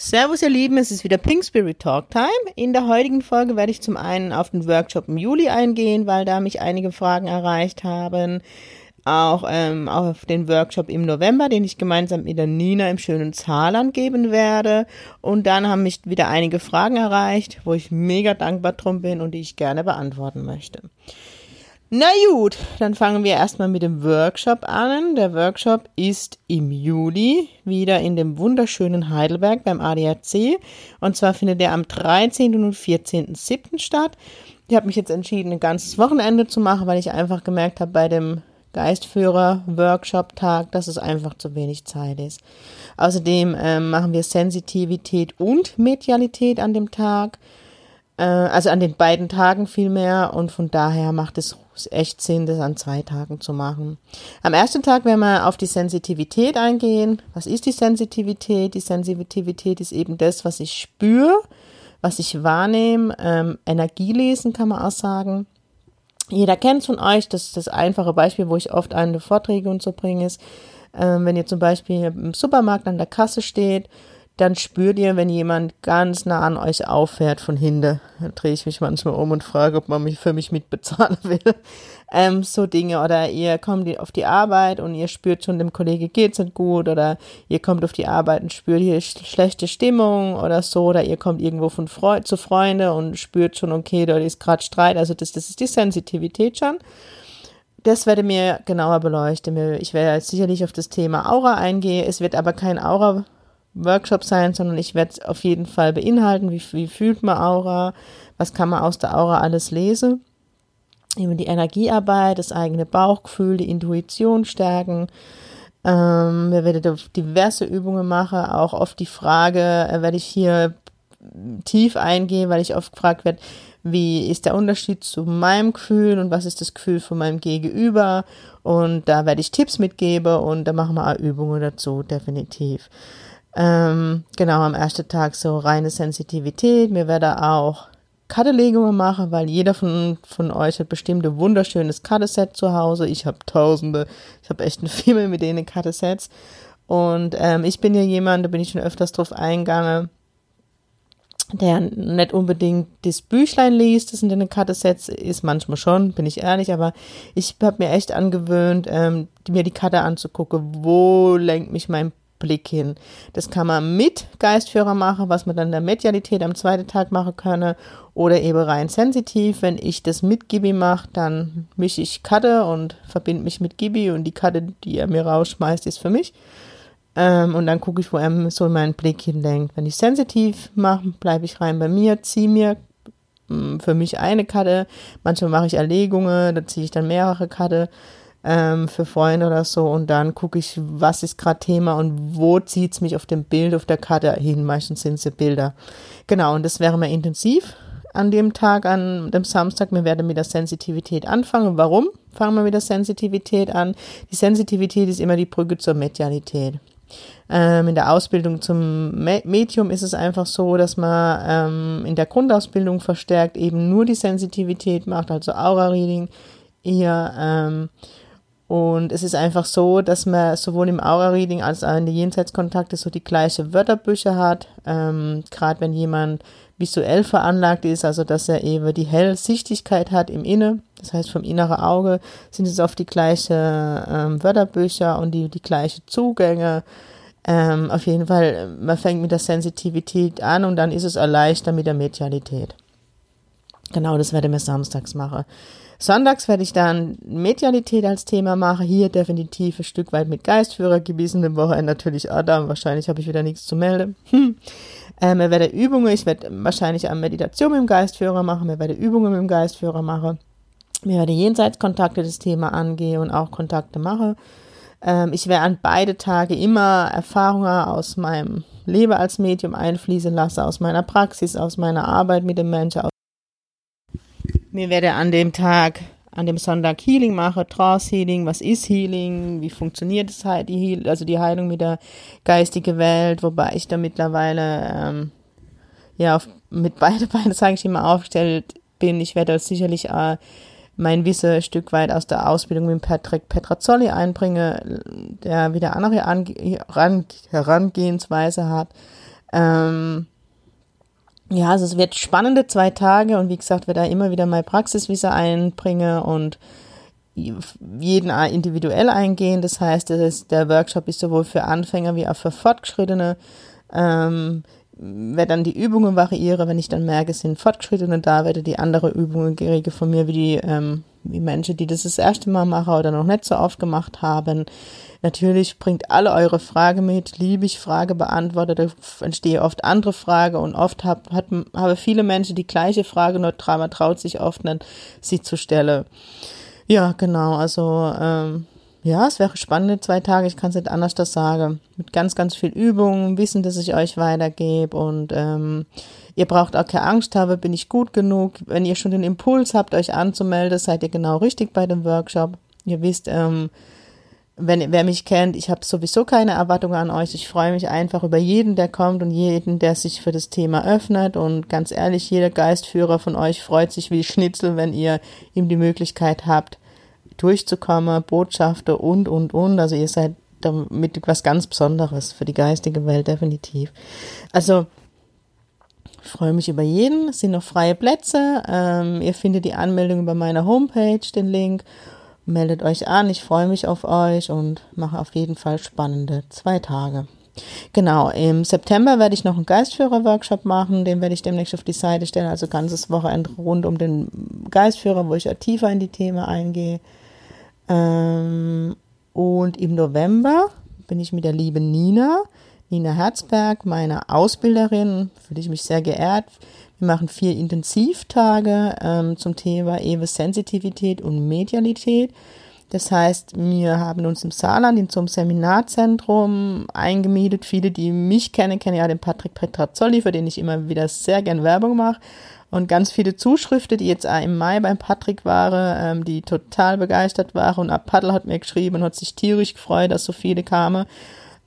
Servus ihr Lieben, es ist wieder Pink Spirit Talk Time. In der heutigen Folge werde ich zum einen auf den Workshop im Juli eingehen, weil da mich einige Fragen erreicht haben. Auch ähm, auf den Workshop im November, den ich gemeinsam mit der Nina im schönen Saarland geben werde. Und dann haben mich wieder einige Fragen erreicht, wo ich mega dankbar drum bin und die ich gerne beantworten möchte. Na gut, dann fangen wir erstmal mit dem Workshop an. Der Workshop ist im Juli wieder in dem wunderschönen Heidelberg beim ADAC. Und zwar findet er am 13. und 14.07. statt. Ich habe mich jetzt entschieden, ein ganzes Wochenende zu machen, weil ich einfach gemerkt habe bei dem Geistführer-Workshop-Tag, dass es einfach zu wenig Zeit ist. Außerdem äh, machen wir Sensitivität und Medialität an dem Tag äh, also an den beiden Tagen vielmehr und von daher macht es echt Sinn, das an zwei Tagen zu machen. Am ersten Tag werden wir auf die Sensitivität eingehen. Was ist die Sensitivität? Die Sensitivität ist eben das, was ich spüre, was ich wahrnehme. Ähm, Energielesen kann man auch sagen. Jeder kennt von euch, das ist das einfache Beispiel, wo ich oft eine Vorträge und so bringe, ist, ähm, wenn ihr zum Beispiel im Supermarkt an der Kasse steht dann spürt ihr, wenn jemand ganz nah an euch auffährt von hinten. Dann drehe ich mich manchmal um und frage, ob man mich für mich mitbezahlen will. Ähm, so Dinge. Oder ihr kommt auf die Arbeit und ihr spürt schon, dem Kollege geht's nicht gut. Oder ihr kommt auf die Arbeit und spürt hier schlechte Stimmung oder so. Oder ihr kommt irgendwo von Fre zu Freunde und spürt schon, okay, dort ist gerade Streit. Also das, das ist die Sensitivität schon. Das werde mir genauer beleuchten. Ich werde sicherlich auf das Thema Aura eingehen. Es wird aber kein Aura Workshop sein, sondern ich werde es auf jeden Fall beinhalten, wie, wie fühlt man Aura, was kann man aus der Aura alles lesen. Eben die Energiearbeit, das eigene Bauchgefühl, die Intuition stärken. Ähm, wir werden diverse Übungen machen, auch oft die Frage, äh, werde ich hier tief eingehen, weil ich oft gefragt werde, wie ist der Unterschied zu meinem Gefühl und was ist das Gefühl von meinem Gegenüber. Und da werde ich Tipps mitgeben und da machen wir auch Übungen dazu, definitiv. Ähm, genau, am ersten Tag so reine Sensitivität. Mir werde auch Kartelegungen machen, weil jeder von, von euch hat bestimmt ein wunderschönes Karteset zu Hause. Ich habe tausende, ich habe echt ein Film mit denen Kartesets. Und ähm, ich bin ja jemand, da bin ich schon öfters drauf eingegangen, der nicht unbedingt das Büchlein liest, das in den Kartesets ist, manchmal schon, bin ich ehrlich, aber ich habe mir echt angewöhnt, ähm, mir die Karte anzugucken, wo lenkt mich mein Blick hin. Das kann man mit Geistführer machen, was man dann in der Medialität am zweiten Tag machen könne, oder eben rein sensitiv. Wenn ich das mit Gibi mache, dann mische ich Karte und verbinde mich mit Gibi und die Karte, die er mir rausschmeißt, ist für mich. Ähm, und dann gucke ich, wo er so meinen Blick hinlenkt. Wenn ich sensitiv mache, bleibe ich rein bei mir, ziehe mir mm, für mich eine Karte. Manchmal mache ich Erlegungen, da ziehe ich dann mehrere Karte ähm, für Freunde oder so und dann gucke ich, was ist gerade Thema und wo zieht es mich auf dem Bild auf der Karte hin. Meistens sind es Bilder. Genau, und das wäre mal intensiv an dem Tag, an dem Samstag. Wir werden mit der Sensitivität anfangen. Warum fangen wir mit der Sensitivität an? Die Sensitivität ist immer die Brücke zur Medialität. Ähm, in der Ausbildung zum Medium ist es einfach so, dass man ähm, in der Grundausbildung verstärkt eben nur die Sensitivität macht, also Aura-Reading, eher ähm, und es ist einfach so, dass man sowohl im Aura-Reading als auch in den Jenseitskontakte so die gleiche Wörterbücher hat. Ähm, Gerade wenn jemand visuell veranlagt ist, also dass er eben die Hellsichtigkeit hat im Inne, das heißt vom inneren Auge, sind es oft die gleichen ähm, Wörterbücher und die, die gleichen Zugänge. Ähm, auf jeden Fall, man fängt mit der Sensitivität an und dann ist es erleichtert mit der Medialität. Genau, das werde ich mir samstags machen. Sonntags werde ich dann Medialität als Thema machen. Hier definitiv ein Stück weit mit Geistführer gewesen. Im Wochenende natürlich Adam. Wahrscheinlich habe ich wieder nichts zu melden. Hm. Ähm, ich werde Übungen. Ich werde wahrscheinlich eine Meditation mit dem Geistführer machen. Ich werde Übungen mit dem Geistführer machen. Ich werde Jenseitskontakte das Thema angehen und auch Kontakte machen. Ähm, ich werde an beide Tage immer Erfahrungen aus meinem Leben als Medium einfließen lassen, aus meiner Praxis, aus meiner Arbeit mit dem Menschen, Mir werde an dem Tag, an dem Sonntag Healing machen, Trance Healing, was ist Healing, wie funktioniert es halt, die Heal also die Heilung mit der geistigen Welt, wobei ich da mittlerweile ähm, ja auf, mit beide Beine, sage ich immer, aufgestellt bin. Ich werde sicherlich äh, mein Wissen ein Stück weit aus der Ausbildung mit Patrick Petrazzoli einbringe, der wieder andere Ange Herangehensweise hat. Ähm, ja, also es wird spannende zwei Tage und wie gesagt, werde da immer wieder mein Praxiswissen einbringe und jeden individuell eingehen. Das heißt, das ist, der Workshop ist sowohl für Anfänger wie auch für Fortgeschrittene. Ähm, werde dann die Übungen variiere, wenn ich dann merke, es sind Fortgeschrittene da, werde die andere Übungen kriege von mir, wie die ähm, wie Menschen, die das das erste Mal machen oder noch nicht so oft gemacht haben. Natürlich bringt alle eure Fragen mit, liebe ich Frage beantwortet, entstehe oft andere Fragen und oft hab, hat, habe viele Menschen die gleiche Frage, nur man traut sich oft nicht, sie zu stellen. Ja, genau, also ähm, ja, es wäre spannende zwei Tage, ich kann es nicht anders das sagen. Mit ganz, ganz viel Übung, Wissen, dass ich euch weitergebe und ähm, ihr braucht auch keine Angst haben, bin ich gut genug. Wenn ihr schon den Impuls habt, euch anzumelden, seid ihr genau richtig bei dem Workshop. Ihr wisst, ähm, wenn wer mich kennt, ich habe sowieso keine Erwartungen an euch. Ich freue mich einfach über jeden, der kommt und jeden, der sich für das Thema öffnet. Und ganz ehrlich, jeder Geistführer von euch freut sich wie Schnitzel, wenn ihr ihm die Möglichkeit habt, durchzukommen, Botschafter und, und, und. Also ihr seid damit was ganz Besonderes für die geistige Welt, definitiv. Also, freue mich über jeden. Es sind noch freie Plätze. Ähm, ihr findet die Anmeldung über meine Homepage, den Link. Meldet euch an. Ich freue mich auf euch und mache auf jeden Fall spannende zwei Tage. Genau, im September werde ich noch einen Geistführer-Workshop machen, den werde ich demnächst auf die Seite stellen, also ganzes Wochenende rund um den Geistführer, wo ich auch tiefer in die Themen eingehe. Ähm, und im November bin ich mit der lieben Nina, Nina Herzberg, meiner Ausbilderin, fühle ich mich sehr geehrt. Wir machen vier Intensivtage ähm, zum Thema Ewe Sensitivität und Medialität. Das heißt, wir haben uns im Saarland in so einem Seminarzentrum eingemietet. Viele, die mich kennen, kennen ja den Patrick Petrazzoli, für den ich immer wieder sehr gern Werbung mache und ganz viele Zuschriften, die jetzt auch im Mai beim Patrick waren, ähm, die total begeistert waren. Und Paddel hat mir geschrieben und hat sich tierisch gefreut, dass so viele kamen,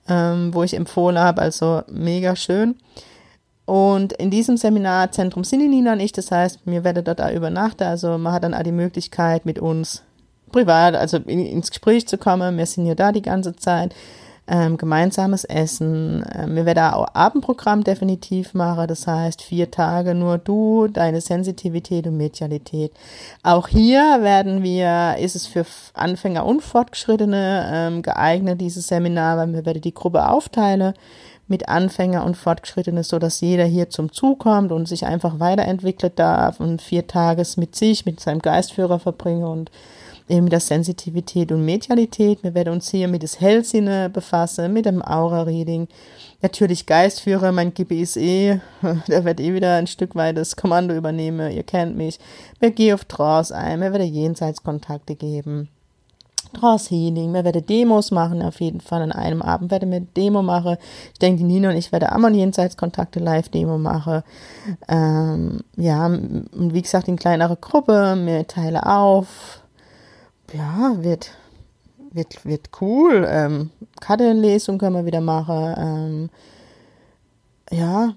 ähm, wo ich empfohlen habe. Also mega schön. Und in diesem Seminarzentrum sind die Nina und ich, das heißt, wir werden dort auch übernachten. Also man hat dann auch die Möglichkeit, mit uns privat, also in, ins Gespräch zu kommen. Wir sind ja da die ganze Zeit ähm, gemeinsames Essen. Ähm, wir werden auch Abendprogramm definitiv machen, das heißt vier Tage nur du, deine Sensitivität und Medialität. Auch hier werden wir, ist es für Anfänger und Fortgeschrittene ähm, geeignet, dieses Seminar, weil wir werden die Gruppe aufteilen mit Anfänger und Fortgeschrittene, so dass jeder hier zum Zug kommt und sich einfach weiterentwickelt darf und vier Tages mit sich, mit seinem Geistführer verbringen und eben mit der Sensitivität und Medialität. Wir werden uns hier mit das Hellsinne befassen, mit dem Aura-Reading. Natürlich Geistführer, mein GBSE, der wird eh wieder ein Stück weit das Kommando übernehmen. Ihr kennt mich. Wir gehen auf Trance ein, wir werden Jenseitskontakte geben. Trance Healing, wir werden Demos machen, auf jeden Fall. An einem Abend werden wir Demo machen. Ich denke, die Nina und ich werden auch mal Jenseitskontakte Live-Demo machen. Ähm, ja, und wie gesagt, in kleinere Gruppe, wir teilen auf, ja, wird, wird, wird cool. Ähm, Kartenlesung können wir wieder machen. Ähm, ja,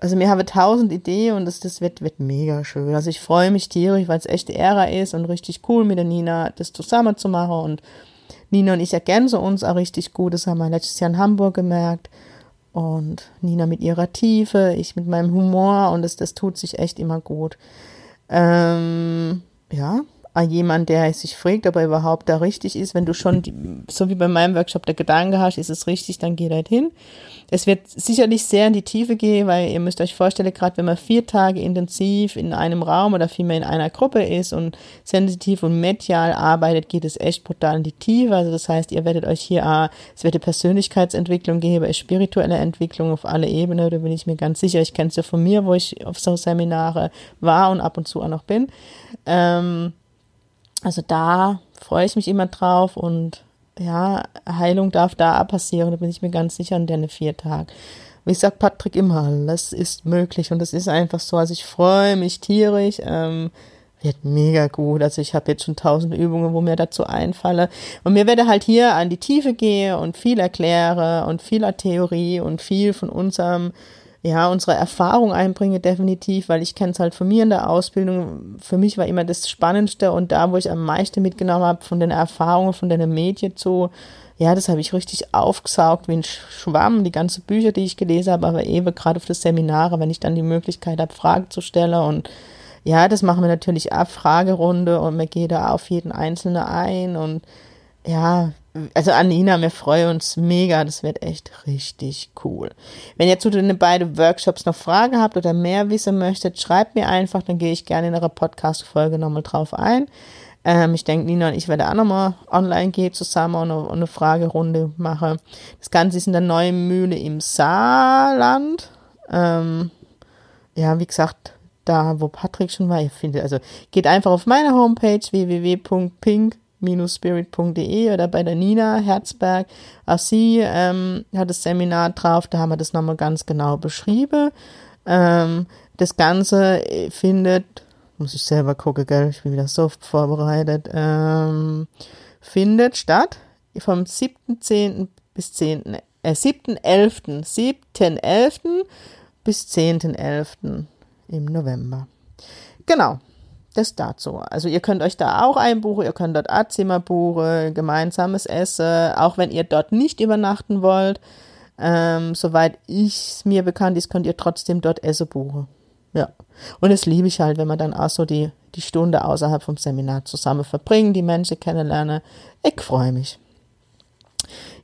also wir haben tausend Ideen und das, das wird, wird mega schön. Also ich freue mich tierisch, weil es echt Ära ist und richtig cool mit der Nina das zusammen zu machen und Nina und ich ergänzen uns auch richtig gut. Das haben wir letztes Jahr in Hamburg gemerkt. Und Nina mit ihrer Tiefe, ich mit meinem Humor und das, das tut sich echt immer gut. Ähm, ja, jemand, der sich fragt, ob er überhaupt da richtig ist. Wenn du schon, die, so wie bei meinem Workshop, der Gedanke hast, ist es richtig, dann geh halt hin. Es wird sicherlich sehr in die Tiefe gehen, weil ihr müsst euch vorstellen, gerade wenn man vier Tage intensiv in einem Raum oder vielmehr in einer Gruppe ist und sensitiv und medial arbeitet, geht es echt brutal in die Tiefe. Also das heißt, ihr werdet euch hier, es wird eine Persönlichkeitsentwicklung geben, eine spirituelle Entwicklung auf alle Ebenen, da bin ich mir ganz sicher. Ich kenne es ja von mir, wo ich auf so Seminare war und ab und zu auch noch bin. Ähm, also da freue ich mich immer drauf und ja, Heilung darf da passieren, da bin ich mir ganz sicher an den vier Tagen. Wie sagt Patrick immer, alles ist möglich und das ist einfach so. Also ich freue mich tierisch. Ähm, wird mega gut. Also ich habe jetzt schon tausend Übungen, wo mir dazu einfalle. Und mir werde halt hier an die Tiefe gehe und viel erkläre und vieler Theorie und viel von unserem ja, unsere Erfahrung einbringe, definitiv, weil ich kenne es halt von mir in der Ausbildung. Für mich war immer das Spannendste und da, wo ich am meisten mitgenommen habe von den Erfahrungen, von den Medien zu, ja, das habe ich richtig aufgesaugt wie ein Schwamm, die ganzen Bücher, die ich gelesen habe, aber eben gerade auf das Seminare, wenn ich dann die Möglichkeit habe, Fragen zu stellen und ja, das machen wir natürlich ab, Fragerunde und wir gehen da auf jeden Einzelnen ein und ja, also Anina, wir freuen uns mega, das wird echt richtig cool. Wenn ihr zu den beiden Workshops noch Fragen habt oder mehr wissen möchtet, schreibt mir einfach, dann gehe ich gerne in einer Podcast-Folge nochmal drauf ein. Ähm, ich denke, Nina und ich werden auch nochmal online gehen zusammen und eine, und eine Fragerunde machen. Das Ganze ist in der neuen Mühle im Saarland. Ähm, ja, wie gesagt, da, wo Patrick schon war, ihr findet, also geht einfach auf meine Homepage www.pink-spirit.de oder bei der Nina Herzberg. Auch sie ähm, hat das Seminar drauf, da haben wir das nochmal ganz genau beschrieben. Ähm, das Ganze äh, findet, muss ich selber gucken, gell, ich bin wieder so vorbereitet, ähm, findet statt vom 7.10. bis 10. Äh, 7.11. 7.11. bis 10.11 im November. Genau, das dazu. Also ihr könnt euch da auch einbuchen, ihr könnt dort A-Zimmer buchen, gemeinsames Essen, auch wenn ihr dort nicht übernachten wollt. Ähm, soweit ich mir bekannt ist, könnt ihr trotzdem dort Essen buchen. Ja. Und das liebe ich halt, wenn man dann auch so die, die Stunde außerhalb vom Seminar zusammen verbringen, die Menschen kennenlernen. Ich freue mich.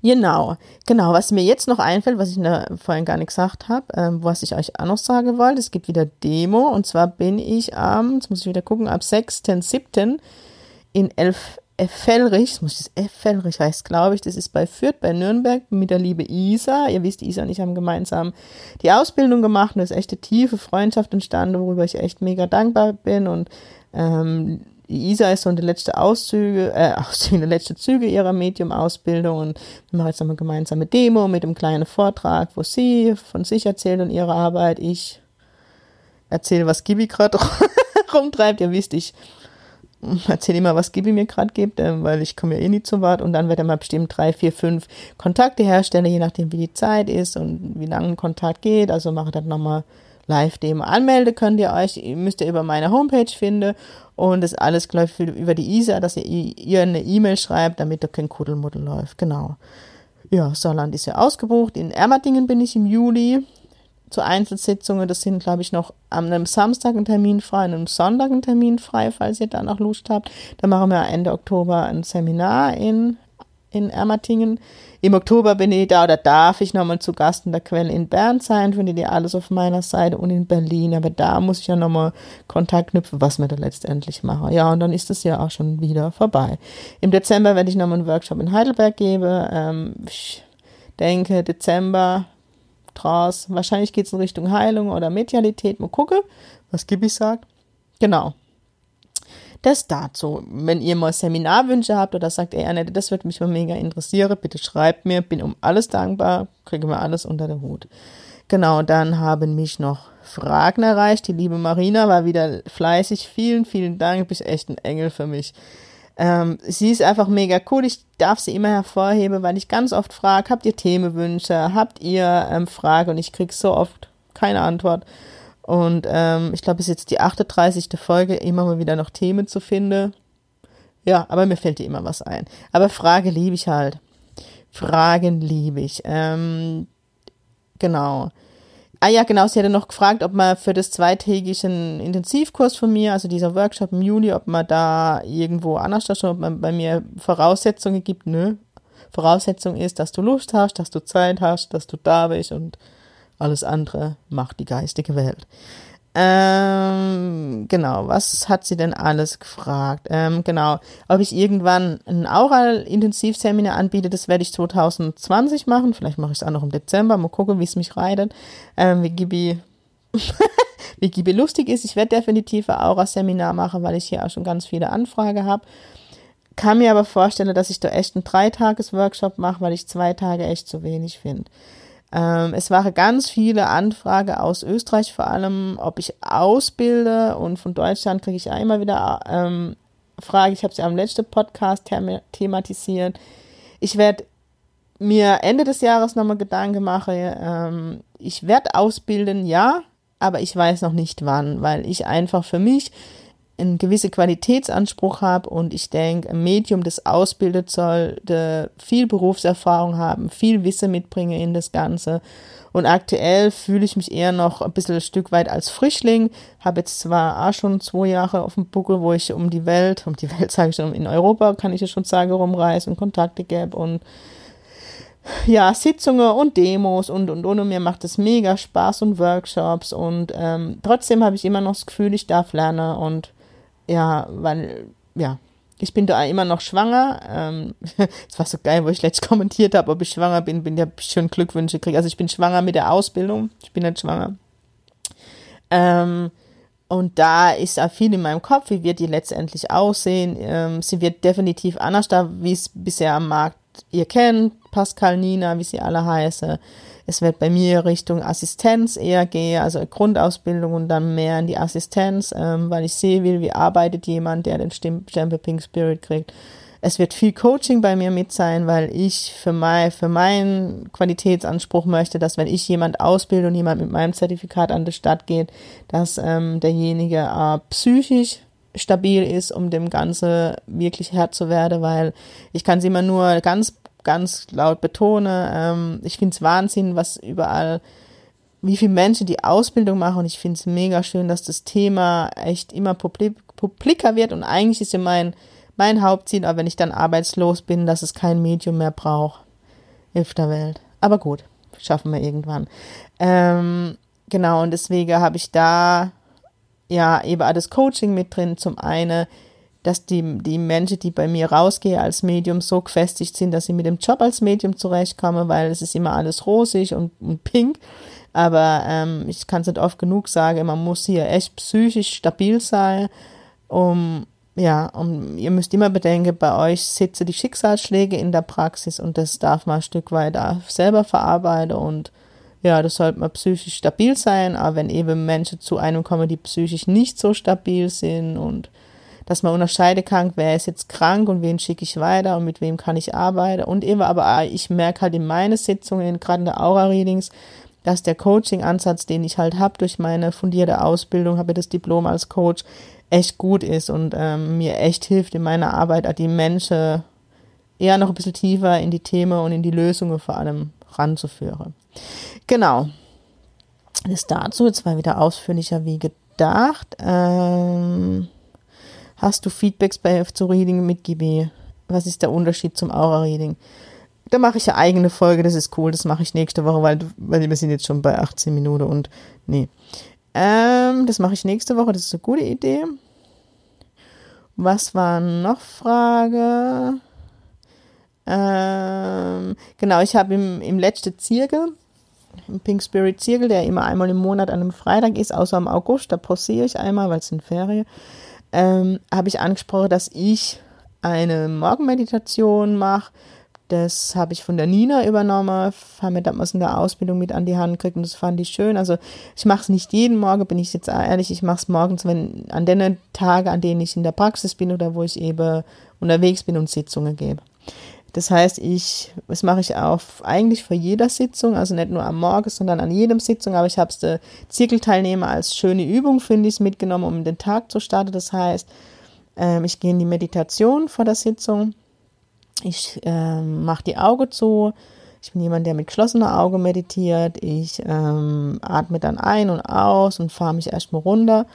Genau, genau. Was mir jetzt noch einfällt, was ich vorhin gar nicht gesagt habe, ähm, was ich euch auch noch sagen wollte, es gibt wieder Demo und zwar bin ich am, jetzt muss ich wieder gucken, ab 6.7. in Elf Fellrich, das muss ich das Fellrich heißt, glaube ich, das ist bei Fürth, bei Nürnberg mit der liebe Isa. Ihr wisst, Isa und ich haben gemeinsam die Ausbildung gemacht und es ist echt eine tiefe Freundschaft entstanden, worüber ich echt mega dankbar bin und ähm, Isa ist so in der letzte Auszüge, äh, Auszüge, letzte Züge ihrer Medium-Ausbildung und wir machen jetzt nochmal gemeinsame Demo mit einem kleinen Vortrag, wo sie von sich erzählt und ihrer Arbeit. Ich erzähle, was Gibi gerade rumtreibt. Ihr wisst, ich erzähle immer, was Gibi mir gerade gibt, äh, weil ich komme ja eh nie zu Wort und dann wird er mal bestimmt drei, vier, fünf Kontakte herstellen, je nachdem, wie die Zeit ist und wie lange ein Kontakt geht. Also mache dann nochmal Live-Demo. Anmelden könnt ihr euch, müsst ihr über meine Homepage finden und das alles, ich, über die ISA, dass ihr ihr eine E-Mail schreibt, damit da kein Kuddelmuddel läuft. Genau. Ja, Saarland ist ja ausgebucht. In Ermatingen bin ich im Juli zu Einzelsitzungen. Das sind, glaube ich, noch am einem Samstag ein Termin frei, an einem Sonntag ein Termin frei, falls ihr da noch Lust habt. Dann machen wir Ende Oktober ein Seminar in, in Ermatingen. Im Oktober bin ich da oder darf ich nochmal zu Gast in der Quelle in Bern sein, findet ihr alles auf meiner Seite und in Berlin. Aber da muss ich ja nochmal Kontakt knüpfen, was wir da letztendlich machen. Ja, und dann ist das ja auch schon wieder vorbei. Im Dezember werde ich nochmal einen Workshop in Heidelberg geben. Ähm, ich denke, Dezember draus. Wahrscheinlich geht es in Richtung Heilung oder Medialität. Mal gucken, was Gibi sagt. Genau. Das dazu. Wenn ihr mal Seminarwünsche habt oder sagt, ey Annette, das würde mich mal mega interessieren, bitte schreibt mir, bin um alles dankbar, kriege mir alles unter den Hut. Genau, dann haben mich noch Fragen erreicht. Die liebe Marina war wieder fleißig. Vielen, vielen Dank. Du bist echt ein Engel für mich. Ähm, sie ist einfach mega cool. Ich darf sie immer hervorheben, weil ich ganz oft frage, habt ihr Themenwünsche? Habt ihr ähm, Fragen? Und ich kriege so oft keine Antwort. Und ähm, ich glaube, es ist jetzt die 38. Folge, immer mal wieder noch Themen zu finden. Ja, aber mir fällt dir immer was ein. Aber Frage liebe ich halt. Fragen liebe ich. Ähm, genau. Ah ja, genau, sie hatte noch gefragt, ob man für das zweitägigen Intensivkurs von mir, also dieser Workshop im Juli, ob man da irgendwo anders da schon, ob man bei mir Voraussetzungen gibt. Nö. Voraussetzung ist, dass du Lust hast, dass du Zeit hast, dass du da bist und alles andere macht die geistige Welt. Ähm, genau, was hat sie denn alles gefragt? Ähm, genau, ob ich irgendwann ein Aural-Intensivseminar anbiete, das werde ich 2020 machen. Vielleicht mache ich es auch noch im Dezember. Mal gucken, wie es mich reitet. Ähm, wie Gibi, wie Gibi lustig ist. Ich werde definitiv ein Aura-Seminar machen, weil ich hier auch schon ganz viele Anfragen habe. Kann mir aber vorstellen, dass ich da echt einen Dreitages-Workshop mache, weil ich zwei Tage echt zu wenig finde. Ähm, es waren ganz viele Anfragen aus Österreich vor allem, ob ich ausbilde und von Deutschland kriege ich einmal wieder ähm, Frage. Ich habe sie am letzten Podcast thematisiert. Ich werde mir Ende des Jahres nochmal Gedanken machen. Ähm, ich werde ausbilden, ja, aber ich weiß noch nicht wann, weil ich einfach für mich einen gewissen Qualitätsanspruch habe und ich denke, ein Medium, das ausbildet, sollte viel Berufserfahrung haben, viel Wissen mitbringen in das Ganze. Und aktuell fühle ich mich eher noch ein bisschen ein Stück weit als Frischling. Habe jetzt zwar auch schon zwei Jahre auf dem Buckel, wo ich um die Welt, um die Welt sage ich schon, in Europa kann ich ja schon sagen, rumreise und Kontakte gebe und ja, Sitzungen und Demos und und und mir macht es mega Spaß und Workshops und ähm, trotzdem habe ich immer noch das Gefühl, ich darf lernen und ja, weil, ja, ich bin da immer noch schwanger. Ähm, das war so geil, wo ich letztens kommentiert habe, ob ich schwanger bin, bin ja schon Glückwünsche kriege. Also ich bin schwanger mit der Ausbildung. Ich bin nicht schwanger. Ähm, und da ist auch viel in meinem Kopf, wie wird die letztendlich aussehen. Ähm, sie wird definitiv anders da, wie es bisher am Markt ihr kennt. Pascal, Nina, wie sie alle heißen. Es wird bei mir Richtung Assistenz eher gehen, also Grundausbildung und dann mehr in die Assistenz, ähm, weil ich sehe will, wie arbeitet jemand, der den Stempel Pink Spirit kriegt. Es wird viel Coaching bei mir mit sein, weil ich für, mein, für meinen Qualitätsanspruch möchte, dass wenn ich jemand ausbilde und jemand mit meinem Zertifikat an die Stadt geht, dass ähm, derjenige äh, psychisch stabil ist, um dem Ganze wirklich Herr zu werden, weil ich kann sie immer nur ganz ganz laut betone. Ähm, ich finde es Wahnsinn, was überall, wie viele Menschen die Ausbildung machen und ich finde es mega schön, dass das Thema echt immer publik publiker wird und eigentlich ist ja mein, mein Hauptziel, aber wenn ich dann arbeitslos bin, dass es kein Medium mehr braucht. Hilft der Welt. Aber gut, schaffen wir irgendwann. Ähm, genau, und deswegen habe ich da ja eben alles Coaching mit drin. Zum einen dass die, die Menschen, die bei mir rausgehen als Medium, so gefestigt sind, dass sie mit dem Job als Medium zurechtkommen, weil es ist immer alles rosig und, und pink. Aber ähm, ich kann es nicht oft genug sagen, man muss hier echt psychisch stabil sein, um ja, um, ihr müsst immer bedenken, bei euch sitzen die Schicksalsschläge in der Praxis und das darf man ein Stück weit selber verarbeiten und ja, das sollte man psychisch stabil sein, aber wenn eben Menschen zu einem kommen, die psychisch nicht so stabil sind und dass man unterscheiden kann, wer ist jetzt krank und wen schicke ich weiter und mit wem kann ich arbeiten. Und eben, aber ah, ich merke halt in meinen Sitzungen, gerade in der Aura-Readings, dass der Coaching-Ansatz, den ich halt habe durch meine fundierte Ausbildung, habe das Diplom als Coach, echt gut ist und ähm, mir echt hilft in meiner Arbeit, die Menschen eher noch ein bisschen tiefer in die Themen und in die Lösungen vor allem ranzuführen. Genau. Das dazu, jetzt war wieder ausführlicher wie gedacht. Ähm Hast du Feedbacks bei zu Reading mit GB? Was ist der Unterschied zum Aura-Reading? Da mache ich eine eigene Folge, das ist cool, das mache ich nächste Woche, weil, weil wir sind jetzt schon bei 18 Minuten und nee. Ähm, das mache ich nächste Woche, das ist eine gute Idee. Was war noch Frage? Ähm, genau, ich habe im, im letzten Zirkel, im Pink Spirit Zirkel, der immer einmal im Monat an einem Freitag ist, außer im August, da pausiere ich einmal, weil es sind Ferien ähm, habe ich angesprochen, dass ich eine Morgenmeditation mache. Das habe ich von der Nina übernommen, haben mir damals in der Ausbildung mit an die Hand gekriegt und das fand ich schön. Also ich mache es nicht jeden Morgen, bin ich jetzt ehrlich, ich mache es morgens, wenn an den Tagen, an denen ich in der Praxis bin oder wo ich eben unterwegs bin und Sitzungen gebe. Das heißt, ich, das mache ich auch eigentlich für jeder Sitzung, also nicht nur am Morgen, sondern an jedem Sitzung, aber ich habe es der Zirkelteilnehmer als schöne Übung, finde ich, mitgenommen, um den Tag zu starten. Das heißt, ähm, ich gehe in die Meditation vor der Sitzung, ich ähm, mache die Augen zu, ich bin jemand, der mit geschlossener Auge meditiert, ich ähm, atme dann ein und aus und fahre mich erstmal runter.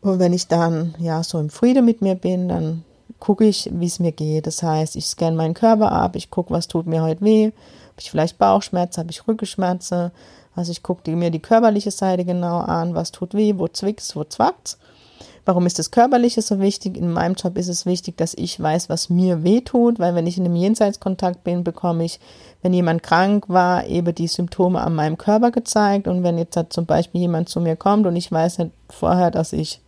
Und wenn ich dann ja so im Friede mit mir bin, dann gucke ich, wie es mir geht. Das heißt, ich scanne meinen Körper ab, ich gucke, was tut mir heute weh. Habe ich vielleicht Bauchschmerzen, habe ich Rückenschmerzen. Also ich gucke mir die körperliche Seite genau an, was tut weh, wo zwickt's, wo zwackt's. Warum ist das Körperliche so wichtig? In meinem Job ist es wichtig, dass ich weiß, was mir weh tut, weil wenn ich in einem Jenseitskontakt bin, bekomme ich, wenn jemand krank war, eben die Symptome an meinem Körper gezeigt. Und wenn jetzt zum Beispiel jemand zu mir kommt und ich weiß nicht vorher, dass ich,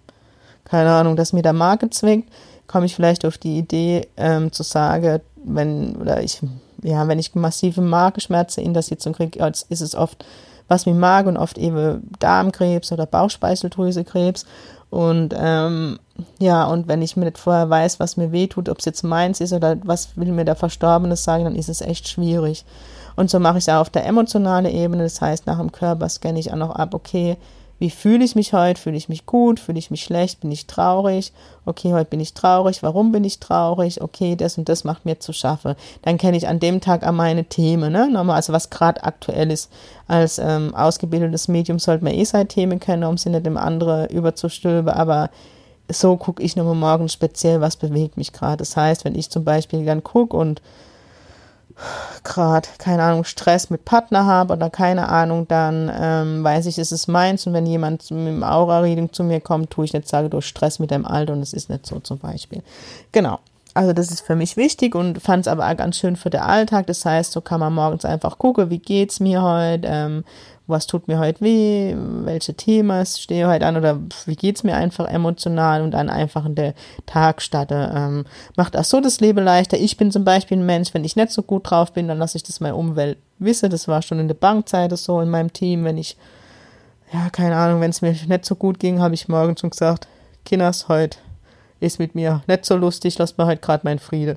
keine Ahnung, dass mir der Magen zwickt, komme ich vielleicht auf die Idee ähm, zu sagen, wenn, oder ich, ja, wenn ich massive Magenschmerzen in der Sitzung kriege, ist es oft was mit Magen und oft eben Darmkrebs oder Bauchspeicheldrüsekrebs. Und ähm, ja, und wenn ich mir nicht vorher weiß, was mir wehtut, ob es jetzt meins ist oder was will mir der Verstorbene sagen, dann ist es echt schwierig. Und so mache ich es auch auf der emotionalen Ebene. Das heißt, nach dem Körper scanne ich auch noch ab, okay, wie fühle ich mich heute? Fühle ich mich gut? Fühle ich mich schlecht? Bin ich traurig? Okay, heute bin ich traurig. Warum bin ich traurig? Okay, das und das macht mir zu schaffen. Dann kenne ich an dem Tag an meine Themen, ne? Nochmal, also was gerade aktuell ist. Als ähm, ausgebildetes Medium sollte man eh seine Themen kennen, um sie nicht dem anderen überzustülpen, aber so gucke ich nochmal morgen speziell, was bewegt mich gerade. Das heißt, wenn ich zum Beispiel dann gucke und gerade, keine Ahnung, Stress mit Partner habe oder keine Ahnung, dann ähm, weiß ich, es ist meins. Und wenn jemand mit dem Aura-Reading zu mir kommt, tue ich nicht sagen, du Stress mit deinem Alter und es ist nicht so zum Beispiel. Genau. Also das ist für mich wichtig und fand es aber auch ganz schön für den Alltag. Das heißt, so kann man morgens einfach gucken, wie geht's mir heute, ähm, was tut mir heute weh, welche Themen stehe heute an oder wie geht's mir einfach emotional und dann einfach in der Tag statte. Ähm, macht auch so das Leben leichter. Ich bin zum Beispiel ein Mensch, wenn ich nicht so gut drauf bin, dann lasse ich das meine Umwelt wissen. Das war schon in der Bankzeit so in meinem Team, wenn ich, ja, keine Ahnung, wenn es mir nicht so gut ging, habe ich morgens schon gesagt, Kinders, heute ist mit mir nicht so lustig, lass mir halt gerade meinen Friede.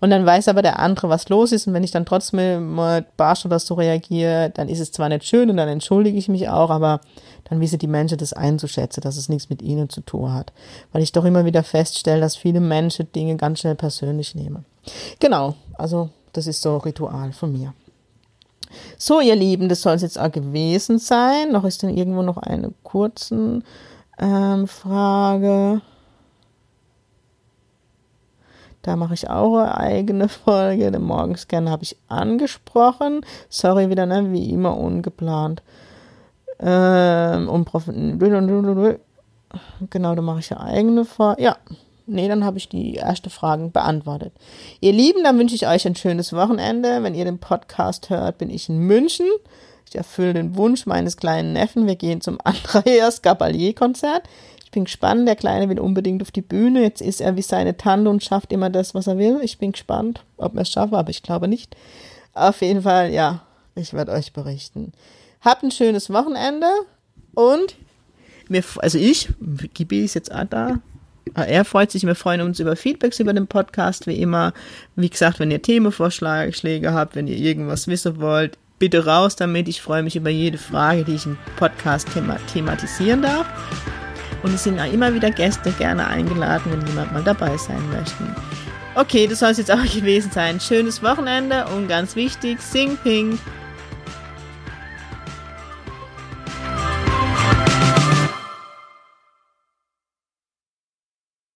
Und dann weiß aber der andere, was los ist. Und wenn ich dann trotzdem mal barsch oder so reagiere, dann ist es zwar nicht schön und dann entschuldige ich mich auch, aber dann wissen die Menschen das einzuschätzen, dass es nichts mit ihnen zu tun hat. Weil ich doch immer wieder feststelle, dass viele Menschen Dinge ganz schnell persönlich nehmen. Genau, also das ist so ein Ritual von mir. So, ihr Lieben, das soll es jetzt auch gewesen sein. Noch ist dann irgendwo noch eine kurze ähm, Frage. Da mache ich auch eine eigene Folge. Den Morgenscan habe ich angesprochen. Sorry, wieder, ne? Wie immer ungeplant. Ähm, genau, da mache ich eine eigene Folge. Ja, nee, dann habe ich die erste Fragen beantwortet. Ihr Lieben, dann wünsche ich euch ein schönes Wochenende. Wenn ihr den Podcast hört, bin ich in München. Ich erfülle den Wunsch meines kleinen Neffen. Wir gehen zum Andreas Gabalier-Konzert bin gespannt. Der Kleine will unbedingt auf die Bühne. Jetzt ist er wie seine Tante und schafft immer das, was er will. Ich bin gespannt, ob er es schafft, aber ich glaube nicht. Auf jeden Fall, ja, ich werde euch berichten. Habt ein schönes Wochenende und mir, also ich, Gibi ist jetzt auch da. Er freut sich, wir freuen uns über Feedbacks über den Podcast, wie immer. Wie gesagt, wenn ihr Themenvorschläge habt, wenn ihr irgendwas wissen wollt, bitte raus damit. Ich freue mich über jede Frage, die ich im Podcast thema thematisieren darf. Und es sind auch immer wieder Gäste gerne eingeladen, wenn jemand mal dabei sein möchte. Okay, das soll es jetzt auch gewesen sein. Schönes Wochenende und ganz wichtig, Sing Pink.